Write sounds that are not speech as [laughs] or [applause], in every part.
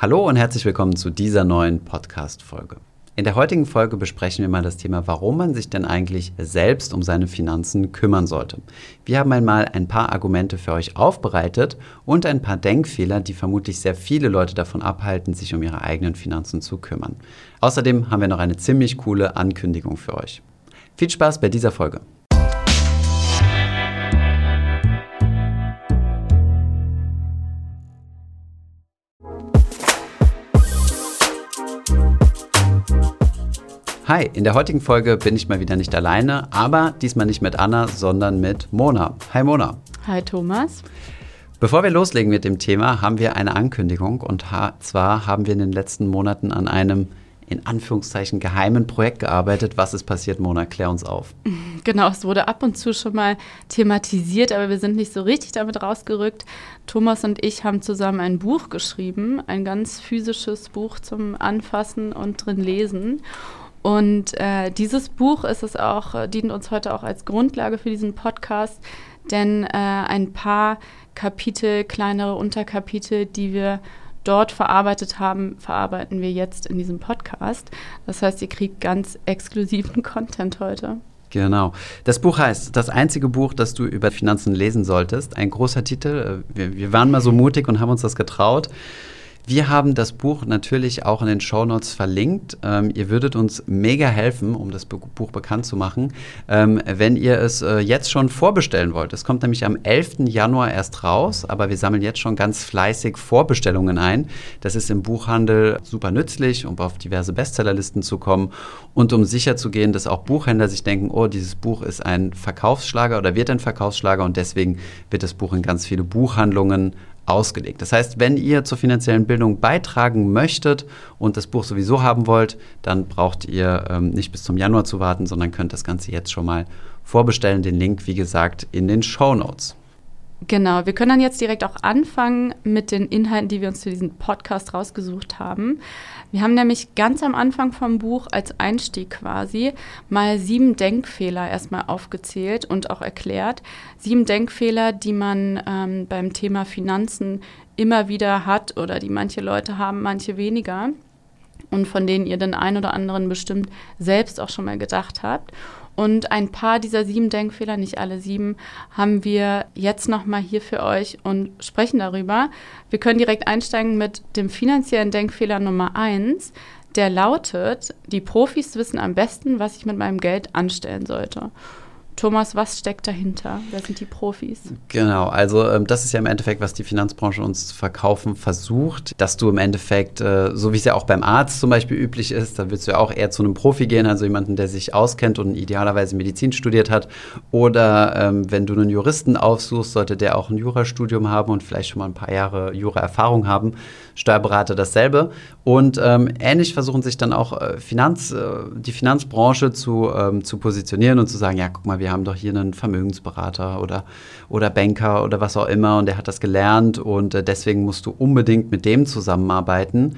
Hallo und herzlich willkommen zu dieser neuen Podcast-Folge. In der heutigen Folge besprechen wir mal das Thema, warum man sich denn eigentlich selbst um seine Finanzen kümmern sollte. Wir haben einmal ein paar Argumente für euch aufbereitet und ein paar Denkfehler, die vermutlich sehr viele Leute davon abhalten, sich um ihre eigenen Finanzen zu kümmern. Außerdem haben wir noch eine ziemlich coole Ankündigung für euch. Viel Spaß bei dieser Folge. Hi, in der heutigen Folge bin ich mal wieder nicht alleine, aber diesmal nicht mit Anna, sondern mit Mona. Hi Mona. Hi Thomas. Bevor wir loslegen mit dem Thema, haben wir eine Ankündigung und zwar haben wir in den letzten Monaten an einem in Anführungszeichen geheimen Projekt gearbeitet. Was ist passiert, Mona? Klär uns auf. [laughs] Genau, es wurde ab und zu schon mal thematisiert, aber wir sind nicht so richtig damit rausgerückt. Thomas und ich haben zusammen ein Buch geschrieben, ein ganz physisches Buch zum Anfassen und drin lesen. Und äh, dieses Buch ist es auch, äh, dient uns heute auch als Grundlage für diesen Podcast, denn äh, ein paar Kapitel, kleinere Unterkapitel, die wir dort verarbeitet haben, verarbeiten wir jetzt in diesem Podcast. Das heißt, ihr kriegt ganz exklusiven [laughs] Content heute. Genau. Das Buch heißt Das einzige Buch, das du über Finanzen lesen solltest. Ein großer Titel. Äh, wir, wir waren mal so mutig und haben uns das getraut. Wir haben das Buch natürlich auch in den Show Notes verlinkt. Ähm, ihr würdet uns mega helfen, um das Buch bekannt zu machen, ähm, wenn ihr es äh, jetzt schon vorbestellen wollt. Es kommt nämlich am 11. Januar erst raus, aber wir sammeln jetzt schon ganz fleißig Vorbestellungen ein. Das ist im Buchhandel super nützlich, um auf diverse Bestsellerlisten zu kommen und um sicherzugehen, dass auch Buchhändler sich denken, oh, dieses Buch ist ein Verkaufsschlager oder wird ein Verkaufsschlager und deswegen wird das Buch in ganz viele Buchhandlungen ausgelegt. Das heißt, wenn ihr zur finanziellen Bildung beitragen möchtet und das Buch sowieso haben wollt, dann braucht ihr ähm, nicht bis zum Januar zu warten, sondern könnt das Ganze jetzt schon mal vorbestellen. Den Link, wie gesagt, in den Show Notes. Genau, wir können dann jetzt direkt auch anfangen mit den Inhalten, die wir uns für diesen Podcast rausgesucht haben. Wir haben nämlich ganz am Anfang vom Buch als Einstieg quasi mal sieben Denkfehler erstmal aufgezählt und auch erklärt. Sieben Denkfehler, die man ähm, beim Thema Finanzen immer wieder hat oder die manche Leute haben, manche weniger und von denen ihr den einen oder anderen bestimmt selbst auch schon mal gedacht habt. Und ein paar dieser sieben Denkfehler, nicht alle sieben, haben wir jetzt nochmal hier für euch und sprechen darüber. Wir können direkt einsteigen mit dem finanziellen Denkfehler Nummer eins. Der lautet, die Profis wissen am besten, was ich mit meinem Geld anstellen sollte. Thomas, was steckt dahinter? Wer sind die Profis? Genau, also ähm, das ist ja im Endeffekt, was die Finanzbranche uns zu verkaufen versucht, dass du im Endeffekt, äh, so wie es ja auch beim Arzt zum Beispiel üblich ist, da willst du ja auch eher zu einem Profi gehen, also jemanden, der sich auskennt und idealerweise Medizin studiert hat. Oder ähm, wenn du einen Juristen aufsuchst, sollte der auch ein Jurastudium haben und vielleicht schon mal ein paar Jahre Jura-Erfahrung haben. Steuerberater dasselbe. Und ähm, ähnlich versuchen sich dann auch äh, Finanz, äh, die Finanzbranche zu, ähm, zu positionieren und zu sagen, ja, guck mal, wir haben doch hier einen Vermögensberater oder, oder Banker oder was auch immer und der hat das gelernt und äh, deswegen musst du unbedingt mit dem zusammenarbeiten.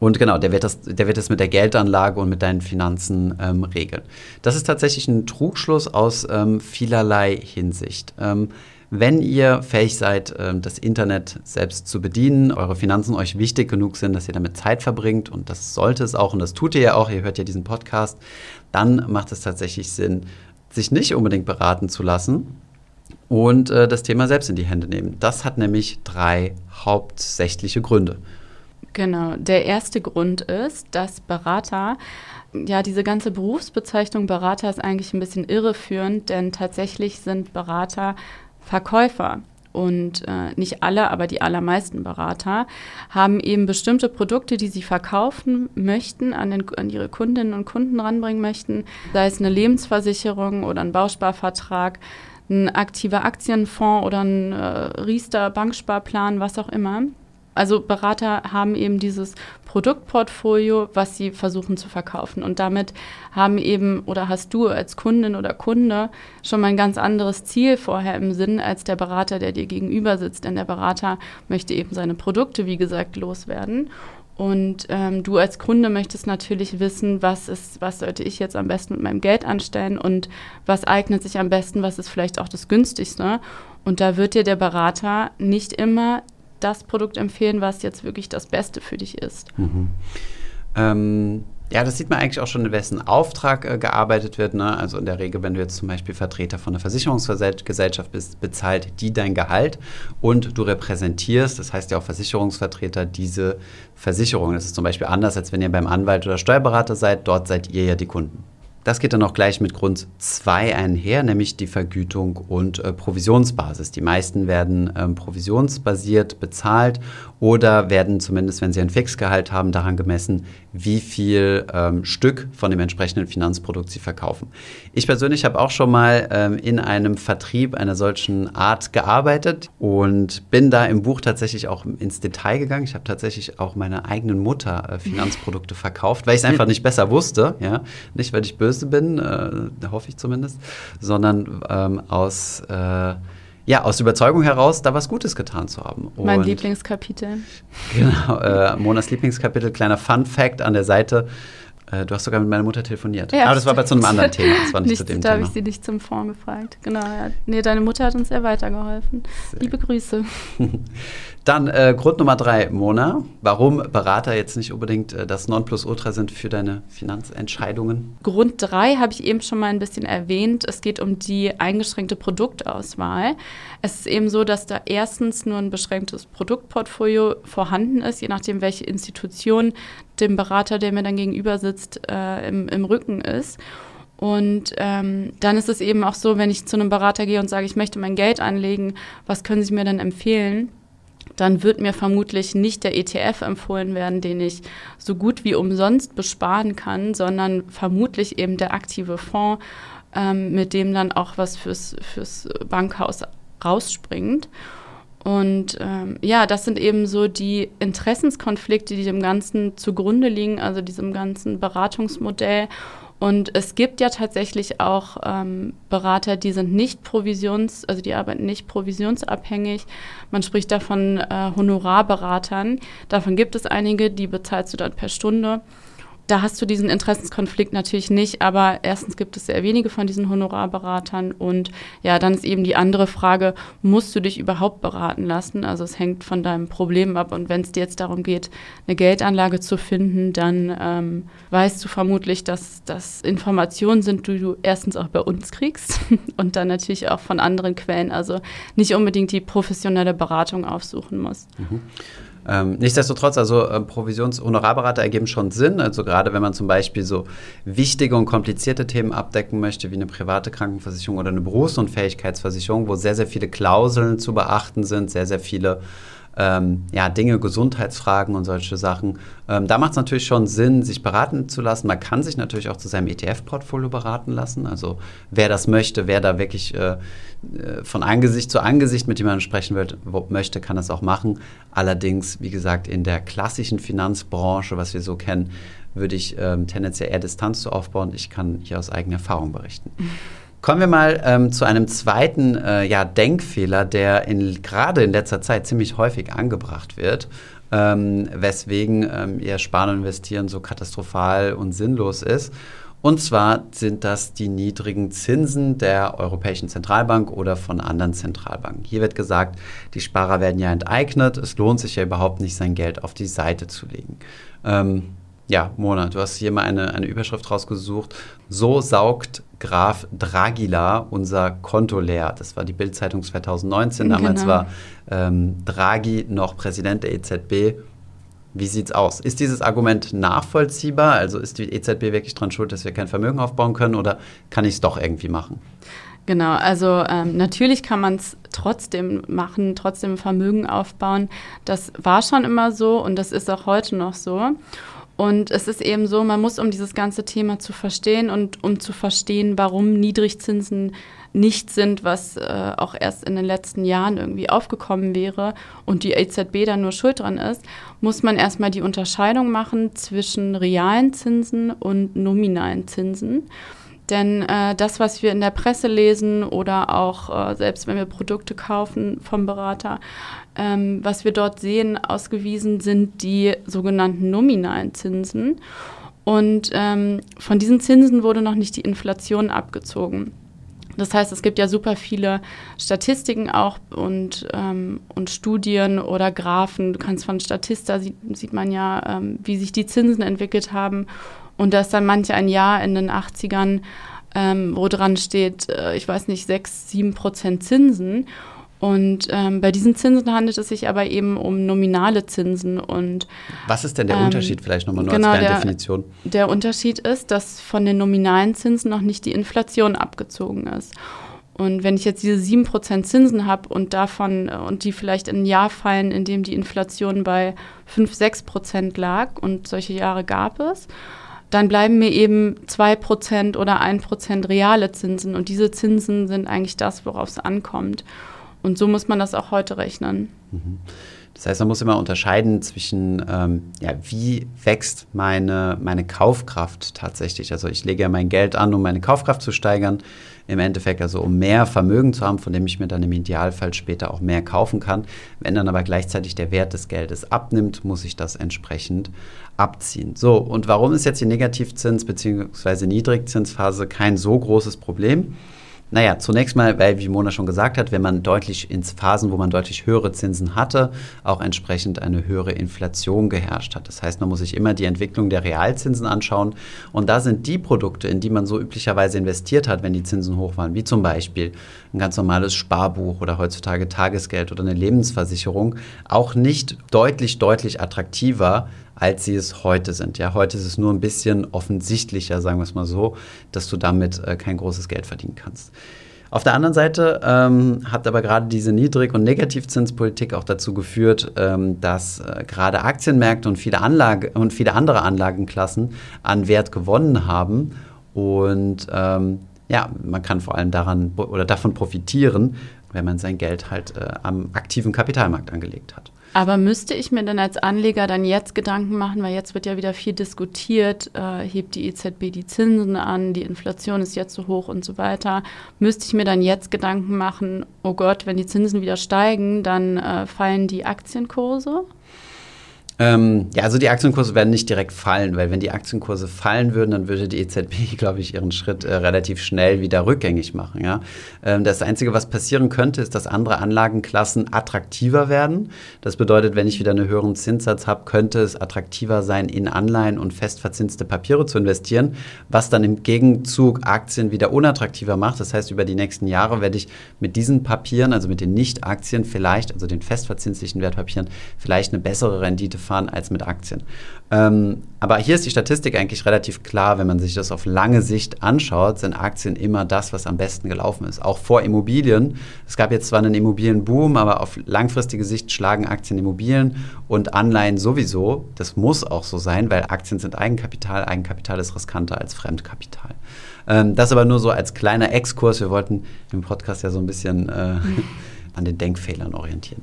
Und genau, der wird, das, der wird das mit der Geldanlage und mit deinen Finanzen ähm, regeln. Das ist tatsächlich ein Trugschluss aus ähm, vielerlei Hinsicht. Wenn ihr fähig seid, ähm, das Internet selbst zu bedienen, eure Finanzen euch wichtig genug sind, dass ihr damit Zeit verbringt, und das sollte es auch, und das tut ihr ja auch, ihr hört ja diesen Podcast, dann macht es tatsächlich Sinn, sich nicht unbedingt beraten zu lassen und äh, das Thema selbst in die Hände nehmen. Das hat nämlich drei hauptsächliche Gründe. Genau. Der erste Grund ist, dass Berater, ja, diese ganze Berufsbezeichnung Berater ist eigentlich ein bisschen irreführend, denn tatsächlich sind Berater Verkäufer und äh, nicht alle, aber die allermeisten Berater haben eben bestimmte Produkte, die sie verkaufen möchten, an, den, an ihre Kundinnen und Kunden ranbringen möchten, sei es eine Lebensversicherung oder ein Bausparvertrag, ein aktiver Aktienfonds oder ein äh, Riester-Banksparplan, was auch immer. Also Berater haben eben dieses Produktportfolio, was sie versuchen zu verkaufen. Und damit haben eben oder hast du als Kundin oder Kunde schon mal ein ganz anderes Ziel vorher im Sinn als der Berater, der dir gegenüber sitzt. Denn der Berater möchte eben seine Produkte, wie gesagt, loswerden. Und ähm, du als Kunde möchtest natürlich wissen, was ist, was sollte ich jetzt am besten mit meinem Geld anstellen und was eignet sich am besten, was ist vielleicht auch das günstigste. Und da wird dir der Berater nicht immer das Produkt empfehlen, was jetzt wirklich das Beste für dich ist. Mhm. Ähm, ja, das sieht man eigentlich auch schon, in wessen Auftrag äh, gearbeitet wird. Ne? Also in der Regel, wenn du jetzt zum Beispiel Vertreter von einer Versicherungsgesellschaft bist, bezahlt die dein Gehalt und du repräsentierst, das heißt ja auch Versicherungsvertreter, diese Versicherung. Das ist zum Beispiel anders, als wenn ihr beim Anwalt oder Steuerberater seid. Dort seid ihr ja die Kunden. Das geht dann auch gleich mit Grund 2 einher, nämlich die Vergütung und äh, Provisionsbasis. Die meisten werden ähm, provisionsbasiert bezahlt oder werden zumindest, wenn sie ein Fixgehalt haben, daran gemessen, wie viel ähm, Stück von dem entsprechenden Finanzprodukt sie verkaufen. Ich persönlich habe auch schon mal ähm, in einem Vertrieb einer solchen Art gearbeitet und bin da im Buch tatsächlich auch ins Detail gegangen. Ich habe tatsächlich auch meiner eigenen Mutter äh, Finanzprodukte verkauft, weil ich es einfach nicht besser wusste. Ja? Nicht, weil ich böse bin, äh, hoffe ich zumindest, sondern ähm, aus äh, ja, aus Überzeugung heraus, da was Gutes getan zu haben. Und mein Lieblingskapitel. [laughs] Genau, äh, Monas Lieblingskapitel, kleiner Fun Fact an der Seite. Äh, du hast sogar mit meiner Mutter telefoniert. Ja, Aber das war bei zu einem anderen Thema. Das war nicht, nicht zu dem da habe ich sie nicht zum Fonds gefragt. Genau, ja. Nee, deine Mutter hat uns sehr weitergeholfen. Sehr Liebe Grüße. [laughs] Dann äh, Grund Nummer drei, Mona. Warum Berater jetzt nicht unbedingt äh, das Nonplusultra sind für deine Finanzentscheidungen? Grund drei habe ich eben schon mal ein bisschen erwähnt. Es geht um die eingeschränkte Produktauswahl. Es ist eben so, dass da erstens nur ein beschränktes Produktportfolio vorhanden ist, je nachdem, welche Institution dem Berater, der mir dann gegenüber sitzt, äh, im, im Rücken ist. Und ähm, dann ist es eben auch so, wenn ich zu einem Berater gehe und sage, ich möchte mein Geld anlegen, was können Sie mir dann empfehlen? Dann wird mir vermutlich nicht der ETF empfohlen werden, den ich so gut wie umsonst besparen kann, sondern vermutlich eben der aktive Fonds, ähm, mit dem dann auch was fürs, fürs Bankhaus rausspringt. Und ähm, ja, das sind eben so die Interessenskonflikte, die dem Ganzen zugrunde liegen, also diesem ganzen Beratungsmodell. Und es gibt ja tatsächlich auch ähm, Berater, die sind nicht provisions, also die arbeiten nicht provisionsabhängig. Man spricht da von äh, Honorarberatern. Davon gibt es einige, die bezahlst du dann per Stunde da hast du diesen Interessenskonflikt natürlich nicht, aber erstens gibt es sehr wenige von diesen Honorarberatern und ja, dann ist eben die andere Frage, musst du dich überhaupt beraten lassen? Also es hängt von deinem Problem ab und wenn es dir jetzt darum geht, eine Geldanlage zu finden, dann ähm, weißt du vermutlich, dass das Informationen sind, die du erstens auch bei uns kriegst [laughs] und dann natürlich auch von anderen Quellen, also nicht unbedingt die professionelle Beratung aufsuchen musst. Mhm. Ähm, nichtsdestotrotz, also äh, Provisions-Honorarberater ergeben schon Sinn. Also gerade wenn man zum Beispiel so wichtige und komplizierte Themen abdecken möchte, wie eine private Krankenversicherung oder eine Berufsunfähigkeitsversicherung, wo sehr, sehr viele Klauseln zu beachten sind, sehr, sehr viele ähm, ja, Dinge, Gesundheitsfragen und solche Sachen. Ähm, da macht es natürlich schon Sinn, sich beraten zu lassen. Man kann sich natürlich auch zu seinem ETF-Portfolio beraten lassen. Also wer das möchte, wer da wirklich äh, äh, von Angesicht zu Angesicht mit jemandem sprechen will, möchte, kann das auch machen. Allerdings, wie gesagt, in der klassischen Finanzbranche, was wir so kennen, würde ich ähm, tendenziell eher Distanz zu aufbauen. Ich kann hier aus eigener Erfahrung berichten. Kommen wir mal ähm, zu einem zweiten äh, ja, Denkfehler, der in, gerade in letzter Zeit ziemlich häufig angebracht wird, ähm, weswegen ähm, ihr Sparen und Investieren so katastrophal und sinnlos ist. Und zwar sind das die niedrigen Zinsen der Europäischen Zentralbank oder von anderen Zentralbanken. Hier wird gesagt, die Sparer werden ja enteignet. Es lohnt sich ja überhaupt nicht, sein Geld auf die Seite zu legen. Ähm, ja, Mona, du hast hier mal eine, eine Überschrift rausgesucht. So saugt Graf Dragila unser Konto leer. Das war die Bildzeitung 2019. Damals genau. war ähm, Draghi noch Präsident der EZB. Wie sieht's aus? Ist dieses Argument nachvollziehbar? Also ist die EZB wirklich dran schuld, dass wir kein Vermögen aufbauen können oder kann ich es doch irgendwie machen? Genau, also ähm, natürlich kann man es trotzdem machen, trotzdem Vermögen aufbauen. Das war schon immer so und das ist auch heute noch so. Und es ist eben so, man muss, um dieses ganze Thema zu verstehen und um zu verstehen, warum Niedrigzinsen nicht sind, was äh, auch erst in den letzten Jahren irgendwie aufgekommen wäre und die EZB da nur schuld dran ist, muss man erstmal die Unterscheidung machen zwischen realen Zinsen und nominalen Zinsen. Denn äh, das, was wir in der Presse lesen oder auch äh, selbst wenn wir Produkte kaufen vom Berater, ähm, was wir dort sehen, ausgewiesen sind die sogenannten nominalen Zinsen. Und ähm, von diesen Zinsen wurde noch nicht die Inflation abgezogen. Das heißt, es gibt ja super viele Statistiken auch und, ähm, und Studien oder Graphen. Du kannst von Statista sieht, sieht man ja, ähm, wie sich die Zinsen entwickelt haben. Und dass dann manche ein Jahr in den 80ern, ähm, wo dran steht, äh, ich weiß nicht, 6, 7 Prozent Zinsen. Und ähm, bei diesen Zinsen handelt es sich aber eben um nominale Zinsen. Und, Was ist denn der ähm, Unterschied vielleicht nochmal nur genau, als kleine Definition? Der Unterschied ist, dass von den nominalen Zinsen noch nicht die Inflation abgezogen ist. Und wenn ich jetzt diese 7% Zinsen habe und davon und die vielleicht in ein Jahr fallen, in dem die Inflation bei 5, 6% lag und solche Jahre gab es, dann bleiben mir eben 2% oder 1% reale Zinsen. Und diese Zinsen sind eigentlich das, worauf es ankommt. Und so muss man das auch heute rechnen. Mhm. Das heißt, man muss immer unterscheiden zwischen, ähm, ja, wie wächst meine, meine Kaufkraft tatsächlich. Also ich lege ja mein Geld an, um meine Kaufkraft zu steigern. Im Endeffekt also, um mehr Vermögen zu haben, von dem ich mir dann im Idealfall später auch mehr kaufen kann. Wenn dann aber gleichzeitig der Wert des Geldes abnimmt, muss ich das entsprechend abziehen. So, und warum ist jetzt die Negativzins- bzw. Niedrigzinsphase kein so großes Problem? Naja, zunächst mal, weil, wie Mona schon gesagt hat, wenn man deutlich ins Phasen, wo man deutlich höhere Zinsen hatte, auch entsprechend eine höhere Inflation geherrscht hat. Das heißt, man muss sich immer die Entwicklung der Realzinsen anschauen. Und da sind die Produkte, in die man so üblicherweise investiert hat, wenn die Zinsen hoch waren, wie zum Beispiel ein ganz normales Sparbuch oder heutzutage Tagesgeld oder eine Lebensversicherung, auch nicht deutlich, deutlich attraktiver als sie es heute sind. Ja, heute ist es nur ein bisschen offensichtlicher, sagen wir es mal so, dass du damit äh, kein großes Geld verdienen kannst. Auf der anderen Seite ähm, hat aber gerade diese Niedrig- und Negativzinspolitik auch dazu geführt, ähm, dass äh, gerade Aktienmärkte und viele, Anlage und viele andere Anlagenklassen an Wert gewonnen haben. Und ähm, ja, man kann vor allem daran oder davon profitieren, wenn man sein Geld halt äh, am aktiven Kapitalmarkt angelegt hat. Aber müsste ich mir dann als Anleger dann jetzt Gedanken machen, weil jetzt wird ja wieder viel diskutiert, äh, hebt die EZB die Zinsen an, die Inflation ist jetzt so hoch und so weiter. Müsste ich mir dann jetzt Gedanken machen, oh Gott, wenn die Zinsen wieder steigen, dann äh, fallen die Aktienkurse? Ähm, ja, also die Aktienkurse werden nicht direkt fallen, weil wenn die Aktienkurse fallen würden, dann würde die EZB, [laughs] glaube ich, ihren Schritt äh, relativ schnell wieder rückgängig machen. Ja? Ähm, das Einzige, was passieren könnte, ist, dass andere Anlagenklassen attraktiver werden. Das bedeutet, wenn ich wieder einen höheren Zinssatz habe, könnte es attraktiver sein, in Anleihen und festverzinste Papiere zu investieren, was dann im Gegenzug Aktien wieder unattraktiver macht. Das heißt, über die nächsten Jahre werde ich mit diesen Papieren, also mit den Nicht-Aktien vielleicht, also den festverzinslichen Wertpapieren, vielleicht eine bessere Rendite fahren als mit Aktien. Ähm, aber hier ist die Statistik eigentlich relativ klar, wenn man sich das auf lange Sicht anschaut, sind Aktien immer das, was am besten gelaufen ist. Auch vor Immobilien. Es gab jetzt zwar einen Immobilienboom, aber auf langfristige Sicht schlagen Aktien Immobilien und Anleihen sowieso. Das muss auch so sein, weil Aktien sind Eigenkapital. Eigenkapital ist riskanter als Fremdkapital. Ähm, das aber nur so als kleiner Exkurs. Wir wollten im Podcast ja so ein bisschen äh, [laughs] an den Denkfehlern orientieren.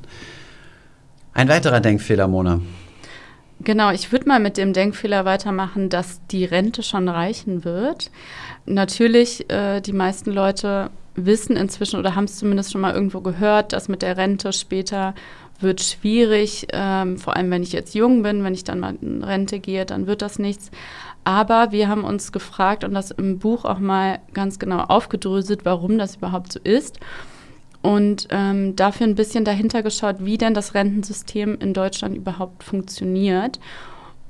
Ein weiterer Denkfehler, Mona. Genau, ich würde mal mit dem Denkfehler weitermachen, dass die Rente schon reichen wird. Natürlich, äh, die meisten Leute wissen inzwischen oder haben es zumindest schon mal irgendwo gehört, dass mit der Rente später wird schwierig, ähm, vor allem wenn ich jetzt jung bin, wenn ich dann mal in Rente gehe, dann wird das nichts. Aber wir haben uns gefragt und das im Buch auch mal ganz genau aufgedröselt, warum das überhaupt so ist und ähm, dafür ein bisschen dahinter geschaut, wie denn das Rentensystem in Deutschland überhaupt funktioniert.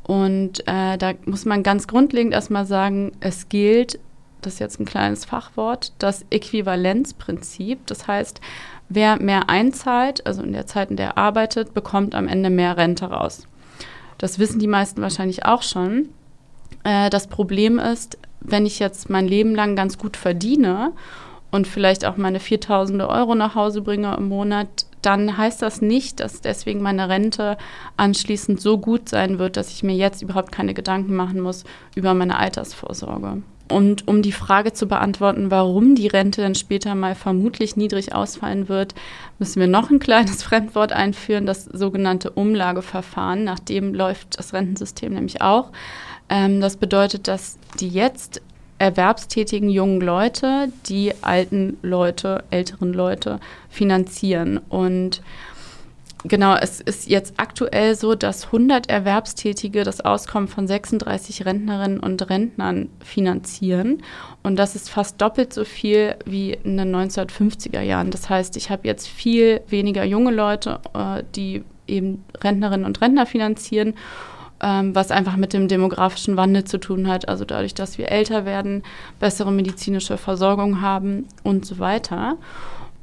Und äh, da muss man ganz grundlegend erstmal sagen, es gilt, das ist jetzt ein kleines Fachwort, das Äquivalenzprinzip. Das heißt, wer mehr einzahlt, also in der Zeit, in der er arbeitet, bekommt am Ende mehr Rente raus. Das wissen die meisten wahrscheinlich auch schon. Äh, das Problem ist, wenn ich jetzt mein Leben lang ganz gut verdiene und vielleicht auch meine 4000 Euro nach Hause bringe im Monat, dann heißt das nicht, dass deswegen meine Rente anschließend so gut sein wird, dass ich mir jetzt überhaupt keine Gedanken machen muss über meine Altersvorsorge. Und um die Frage zu beantworten, warum die Rente dann später mal vermutlich niedrig ausfallen wird, müssen wir noch ein kleines [laughs] Fremdwort einführen, das sogenannte Umlageverfahren. Nach dem läuft das Rentensystem nämlich auch. Ähm, das bedeutet, dass die jetzt erwerbstätigen jungen Leute die alten Leute, älteren Leute finanzieren. Und Genau, es ist jetzt aktuell so, dass 100 Erwerbstätige das Auskommen von 36 Rentnerinnen und Rentnern finanzieren. Und das ist fast doppelt so viel wie in den 1950er Jahren. Das heißt, ich habe jetzt viel weniger junge Leute, äh, die eben Rentnerinnen und Rentner finanzieren, ähm, was einfach mit dem demografischen Wandel zu tun hat. Also dadurch, dass wir älter werden, bessere medizinische Versorgung haben und so weiter.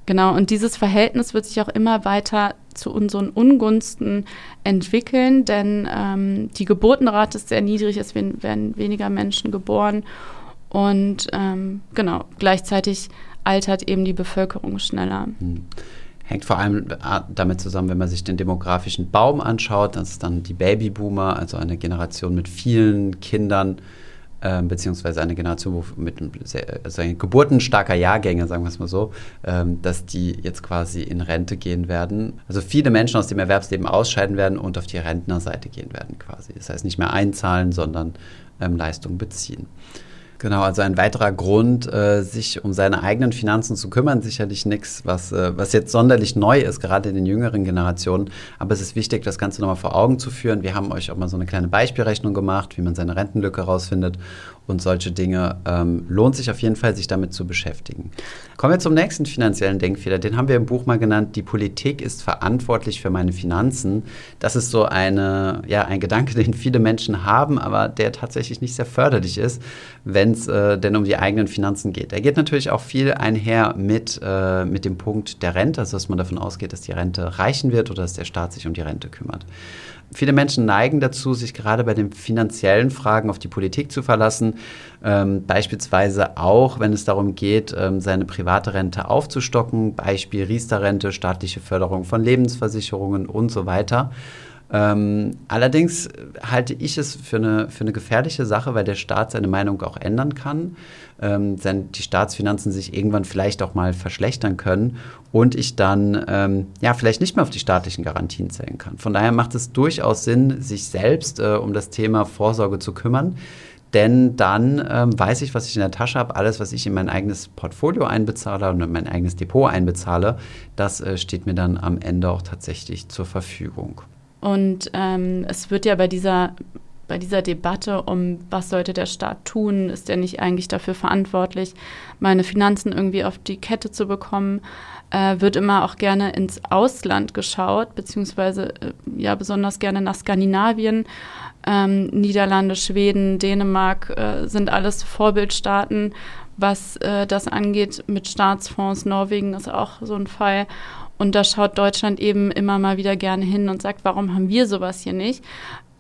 Genau, und dieses Verhältnis wird sich auch immer weiter zu unseren Ungunsten entwickeln, denn ähm, die Geburtenrate ist sehr niedrig, es werden weniger Menschen geboren und ähm, genau, gleichzeitig altert eben die Bevölkerung schneller. Hm. Hängt vor allem äh, damit zusammen, wenn man sich den demografischen Baum anschaut, das ist dann die Babyboomer, also eine Generation mit vielen Kindern, ähm, beziehungsweise eine Generation mit sehr, also geburtenstarker Jahrgänge, sagen wir es mal so, ähm, dass die jetzt quasi in Rente gehen werden. Also viele Menschen aus dem Erwerbsleben ausscheiden werden und auf die Rentnerseite gehen werden quasi. Das heißt nicht mehr einzahlen, sondern ähm, Leistungen beziehen. Genau, also ein weiterer Grund, äh, sich um seine eigenen Finanzen zu kümmern, sicherlich nichts, was, äh, was jetzt sonderlich neu ist, gerade in den jüngeren Generationen. Aber es ist wichtig, das Ganze nochmal vor Augen zu führen. Wir haben euch auch mal so eine kleine Beispielrechnung gemacht, wie man seine Rentenlücke rausfindet und solche Dinge. Ähm, lohnt sich auf jeden Fall, sich damit zu beschäftigen. Kommen wir zum nächsten finanziellen Denkfehler. Den haben wir im Buch mal genannt. Die Politik ist verantwortlich für meine Finanzen. Das ist so eine, ja, ein Gedanke, [laughs] den viele Menschen haben, aber der tatsächlich nicht sehr förderlich ist, wenn es äh, denn um die eigenen Finanzen geht. Er geht natürlich auch viel einher mit, äh, mit dem Punkt der Rente, also dass man davon ausgeht, dass die Rente reichen wird oder dass der Staat sich um die Rente kümmert. Viele Menschen neigen dazu, sich gerade bei den finanziellen Fragen auf die Politik zu verlassen. Ähm, beispielsweise auch, wenn es darum geht, ähm, seine private Rente aufzustocken. Beispiel Riester-Rente, staatliche Förderung von Lebensversicherungen und so weiter. Ähm, allerdings halte ich es für eine, für eine gefährliche Sache, weil der Staat seine Meinung auch ändern kann, ähm, sein, die Staatsfinanzen sich irgendwann vielleicht auch mal verschlechtern können und ich dann ähm, ja vielleicht nicht mehr auf die staatlichen Garantien zählen kann. Von daher macht es durchaus Sinn, sich selbst äh, um das Thema Vorsorge zu kümmern. Denn dann ähm, weiß ich, was ich in der Tasche habe. Alles, was ich in mein eigenes Portfolio einbezahle und in mein eigenes Depot einbezahle, das äh, steht mir dann am Ende auch tatsächlich zur Verfügung. Und ähm, es wird ja bei dieser, bei dieser Debatte um, was sollte der Staat tun, ist er nicht eigentlich dafür verantwortlich, meine Finanzen irgendwie auf die Kette zu bekommen, äh, wird immer auch gerne ins Ausland geschaut, beziehungsweise äh, ja besonders gerne nach Skandinavien. Ähm, Niederlande, Schweden, Dänemark äh, sind alles Vorbildstaaten, was äh, das angeht mit Staatsfonds. Norwegen ist auch so ein Fall. Und da schaut Deutschland eben immer mal wieder gerne hin und sagt, warum haben wir sowas hier nicht?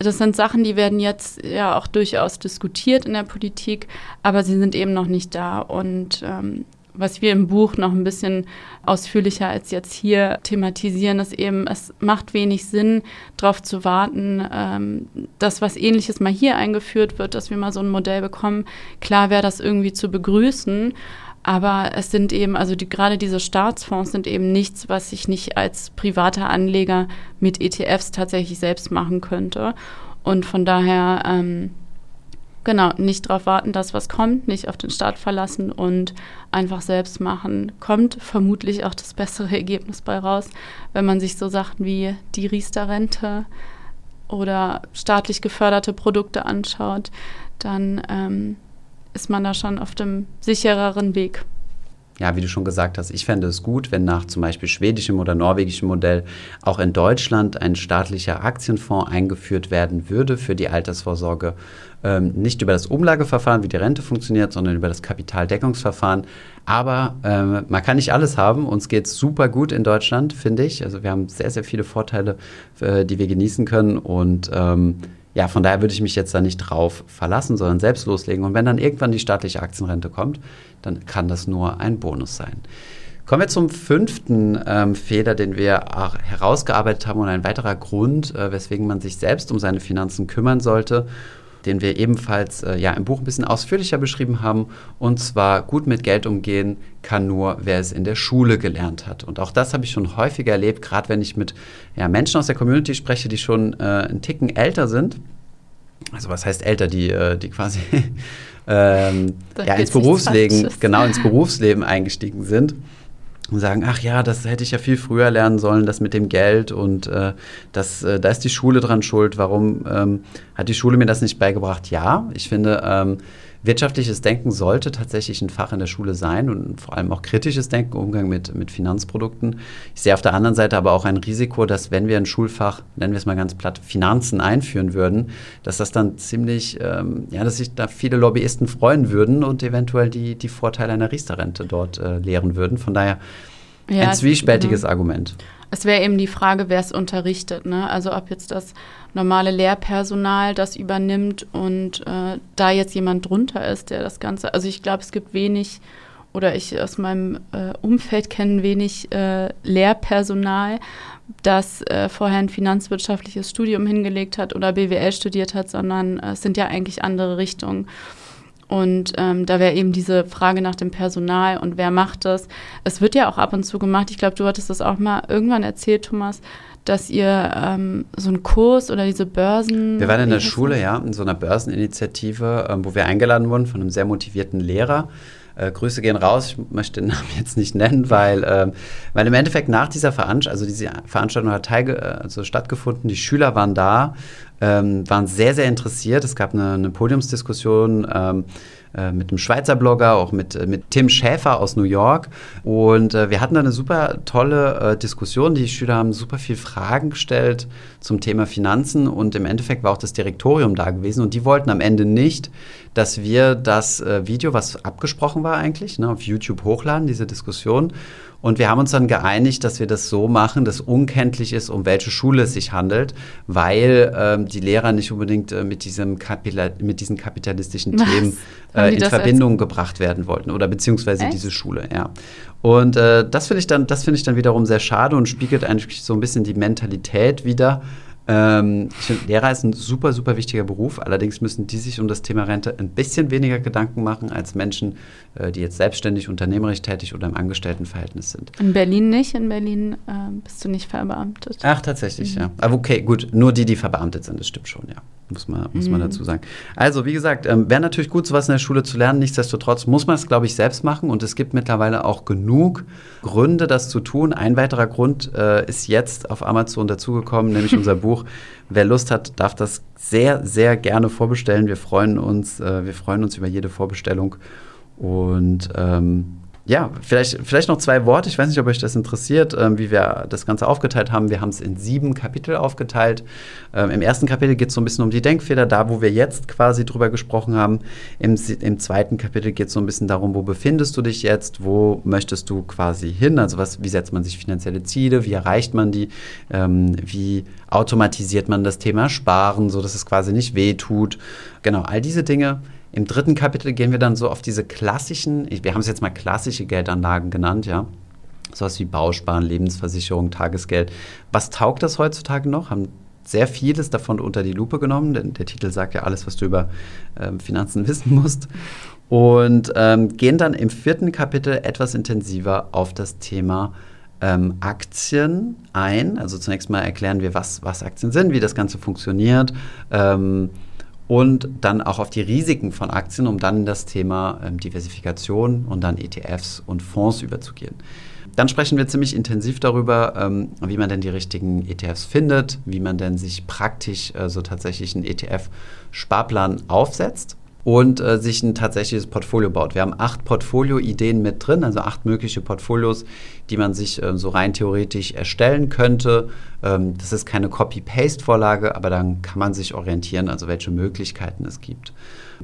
Das sind Sachen, die werden jetzt ja auch durchaus diskutiert in der Politik, aber sie sind eben noch nicht da. Und ähm, was wir im Buch noch ein bisschen ausführlicher als jetzt hier thematisieren, ist eben, es macht wenig Sinn, darauf zu warten, ähm, dass was Ähnliches mal hier eingeführt wird, dass wir mal so ein Modell bekommen. Klar wäre das irgendwie zu begrüßen, aber es sind eben, also die, gerade diese Staatsfonds sind eben nichts, was ich nicht als privater Anleger mit ETFs tatsächlich selbst machen könnte. Und von daher, ähm, genau, nicht darauf warten, dass was kommt, nicht auf den Staat verlassen und einfach selbst machen. Kommt vermutlich auch das bessere [laughs] Ergebnis bei raus, wenn man sich so Sachen wie die Riester-Rente oder staatlich geförderte Produkte anschaut, dann ähm, ist man da schon auf dem sichereren Weg. Ja, wie du schon gesagt hast, ich fände es gut, wenn nach zum Beispiel schwedischem oder norwegischem Modell auch in Deutschland ein staatlicher Aktienfonds eingeführt werden würde für die Altersvorsorge. Ähm, nicht über das Umlageverfahren, wie die Rente funktioniert, sondern über das Kapitaldeckungsverfahren. Aber ähm, man kann nicht alles haben. Uns geht es super gut in Deutschland, finde ich. Also wir haben sehr, sehr viele Vorteile, äh, die wir genießen können. Und ähm, ja, von daher würde ich mich jetzt da nicht drauf verlassen, sondern selbst loslegen. Und wenn dann irgendwann die staatliche Aktienrente kommt, dann kann das nur ein Bonus sein. Kommen wir zum fünften ähm, Fehler, den wir herausgearbeitet haben und ein weiterer Grund, äh, weswegen man sich selbst um seine Finanzen kümmern sollte den wir ebenfalls äh, ja, im Buch ein bisschen ausführlicher beschrieben haben. Und zwar gut mit Geld umgehen kann nur, wer es in der Schule gelernt hat. Und auch das habe ich schon häufiger erlebt, gerade wenn ich mit ja, Menschen aus der Community spreche, die schon äh, einen Ticken älter sind. Also was heißt älter, die, äh, die quasi [laughs] ähm, ja, ins Berufsleben, genau ins Berufsleben eingestiegen sind und sagen, ach ja, das hätte ich ja viel früher lernen sollen, das mit dem Geld und äh, das, äh, da ist die Schule dran schuld. Warum ähm, hat die Schule mir das nicht beigebracht? Ja, ich finde, ähm, wirtschaftliches Denken sollte tatsächlich ein Fach in der Schule sein und vor allem auch kritisches Denken, Umgang mit, mit Finanzprodukten. Ich sehe auf der anderen Seite aber auch ein Risiko, dass wenn wir ein Schulfach, nennen wir es mal ganz platt, Finanzen einführen würden, dass das dann ziemlich, ähm, ja, dass sich da viele Lobbyisten freuen würden und eventuell die, die Vorteile einer Riester-Rente dort äh, lehren würden. Von daher ja, ein zwiespältiges genau. Argument. Es wäre eben die Frage, wer es unterrichtet. Ne? Also ob jetzt das normale Lehrpersonal das übernimmt und äh, da jetzt jemand drunter ist, der das Ganze. Also ich glaube, es gibt wenig oder ich aus meinem äh, Umfeld kenne wenig äh, Lehrpersonal, das äh, vorher ein finanzwirtschaftliches Studium hingelegt hat oder BWL studiert hat, sondern äh, es sind ja eigentlich andere Richtungen. Und ähm, da wäre eben diese Frage nach dem Personal und wer macht das. Es wird ja auch ab und zu gemacht. Ich glaube, du hattest das auch mal irgendwann erzählt, Thomas, dass ihr ähm, so einen Kurs oder diese Börsen. Wir waren in der Schule, ja, in so einer Börseninitiative, ähm, wo wir eingeladen wurden von einem sehr motivierten Lehrer. Äh, Grüße gehen raus, ich möchte den [laughs] Namen jetzt nicht nennen, weil, äh, weil im Endeffekt nach dieser Veranstaltung, also diese Veranstaltung hat teilge also stattgefunden, die Schüler waren da, ähm, waren sehr, sehr interessiert. Es gab eine, eine Podiumsdiskussion ähm, äh, mit einem Schweizer Blogger, auch mit, äh, mit Tim Schäfer aus New York. Und äh, wir hatten da eine super tolle äh, Diskussion. Die Schüler haben super viel Fragen gestellt zum Thema Finanzen und im Endeffekt war auch das Direktorium da gewesen und die wollten am Ende nicht, dass wir das äh, Video, was abgesprochen war eigentlich, ne, auf YouTube hochladen, diese Diskussion. Und wir haben uns dann geeinigt, dass wir das so machen, dass unkenntlich ist, um welche Schule es sich handelt, weil ähm, die Lehrer nicht unbedingt äh, mit, diesem Kapila mit diesen kapitalistischen Was? Themen äh, in Verbindung gebracht werden wollten oder beziehungsweise Echt? diese Schule, ja. Und äh, das finde ich dann, das finde ich dann wiederum sehr schade und spiegelt eigentlich so ein bisschen die Mentalität wieder ähm, ich finde, Lehrer ist ein super, super wichtiger Beruf. Allerdings müssen die sich um das Thema Rente ein bisschen weniger Gedanken machen als Menschen, äh, die jetzt selbstständig, unternehmerisch tätig oder im Angestelltenverhältnis sind. In Berlin nicht. In Berlin äh, bist du nicht verbeamtet. Ach, tatsächlich, mhm. ja. Aber okay, gut. Nur die, die verbeamtet sind, das stimmt schon, ja muss man, muss man mhm. dazu sagen. Also, wie gesagt, ähm, wäre natürlich gut, sowas in der Schule zu lernen. Nichtsdestotrotz muss man es, glaube ich, selbst machen. Und es gibt mittlerweile auch genug Gründe, das zu tun. Ein weiterer Grund äh, ist jetzt auf Amazon dazugekommen, nämlich unser [laughs] Buch. Wer Lust hat, darf das sehr, sehr gerne vorbestellen. Wir freuen uns, äh, wir freuen uns über jede Vorbestellung. Und ähm, ja, vielleicht, vielleicht noch zwei Worte. Ich weiß nicht, ob euch das interessiert, ähm, wie wir das Ganze aufgeteilt haben. Wir haben es in sieben Kapitel aufgeteilt. Ähm, Im ersten Kapitel geht es so ein bisschen um die Denkfehler, da wo wir jetzt quasi drüber gesprochen haben. Im, im zweiten Kapitel geht es so ein bisschen darum, wo befindest du dich jetzt, wo möchtest du quasi hin, also was, wie setzt man sich finanzielle Ziele, wie erreicht man die, ähm, wie automatisiert man das Thema Sparen, sodass es quasi nicht wehtut. Genau, all diese Dinge im dritten Kapitel gehen wir dann so auf diese klassischen, wir haben es jetzt mal klassische Geldanlagen genannt, ja. Sowas wie Bausparen, Lebensversicherung, Tagesgeld. Was taugt das heutzutage noch? Haben sehr vieles davon unter die Lupe genommen, denn der Titel sagt ja alles, was du über ähm, Finanzen [laughs] wissen musst. Und ähm, gehen dann im vierten Kapitel etwas intensiver auf das Thema ähm, Aktien ein. Also zunächst mal erklären wir, was, was Aktien sind, wie das Ganze funktioniert. Ähm, und dann auch auf die Risiken von Aktien, um dann in das Thema ähm, Diversifikation und dann ETFs und Fonds überzugehen. Dann sprechen wir ziemlich intensiv darüber, ähm, wie man denn die richtigen ETFs findet, wie man denn sich praktisch äh, so tatsächlich einen ETF-Sparplan aufsetzt und äh, sich ein tatsächliches Portfolio baut. Wir haben acht Portfolio-Ideen mit drin, also acht mögliche Portfolios, die man sich äh, so rein theoretisch erstellen könnte. Ähm, das ist keine Copy-Paste-Vorlage, aber dann kann man sich orientieren, also welche Möglichkeiten es gibt.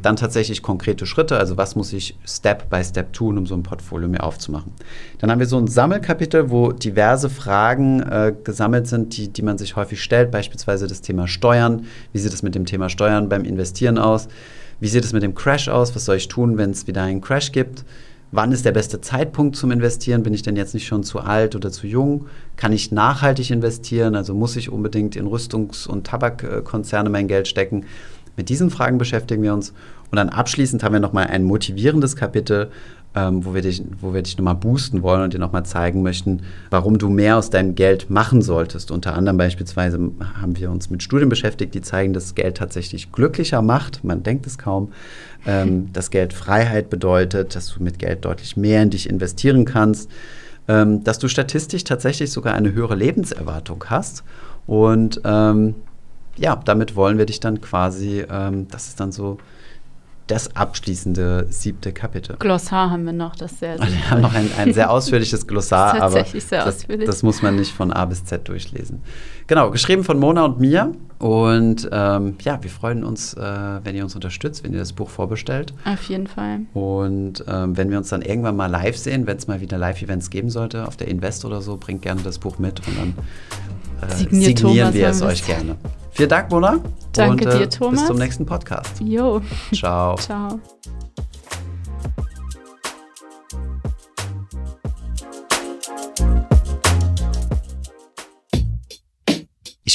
Dann tatsächlich konkrete Schritte, also was muss ich Step by Step tun, um so ein Portfolio mir aufzumachen. Dann haben wir so ein Sammelkapitel, wo diverse Fragen äh, gesammelt sind, die, die man sich häufig stellt, beispielsweise das Thema Steuern. Wie sieht es mit dem Thema Steuern beim Investieren aus? Wie sieht es mit dem Crash aus? Was soll ich tun, wenn es wieder einen Crash gibt? Wann ist der beste Zeitpunkt zum Investieren? Bin ich denn jetzt nicht schon zu alt oder zu jung? Kann ich nachhaltig investieren? Also muss ich unbedingt in Rüstungs- und Tabakkonzerne mein Geld stecken? Mit diesen Fragen beschäftigen wir uns. Und dann abschließend haben wir nochmal ein motivierendes Kapitel, ähm, wo wir dich, wo wir dich nochmal boosten wollen und dir nochmal zeigen möchten, warum du mehr aus deinem Geld machen solltest. Unter anderem beispielsweise haben wir uns mit Studien beschäftigt, die zeigen, dass Geld tatsächlich glücklicher macht. Man denkt es kaum. Ähm, [laughs] dass Geld Freiheit bedeutet, dass du mit Geld deutlich mehr in dich investieren kannst. ähm, dass du statistisch tatsächlich sogar eine höhere Lebenserwartung hast. Und ähm, ja, damit wollen wir dich dann quasi, ähm, das ist dann so das abschließende siebte Kapitel. Glossar haben wir noch, das sehr [laughs] Wir haben noch ein, ein sehr ausführliches Glossar, Das aber sehr das, ausführlich. das muss man nicht von A bis Z durchlesen. Genau, geschrieben von Mona und mir. Und ähm, ja, wir freuen uns, äh, wenn ihr uns unterstützt, wenn ihr das Buch vorbestellt. Auf jeden Fall. Und ähm, wenn wir uns dann irgendwann mal live sehen, wenn es mal wieder Live-Events geben sollte, auf der Invest oder so, bringt gerne das Buch mit und dann äh, signieren Thomas, wir es euch gerne. Vielen Dank, Mona. Danke und, äh, dir, Thomas. Bis zum nächsten Podcast. Jo, Ciao. [laughs] ciao.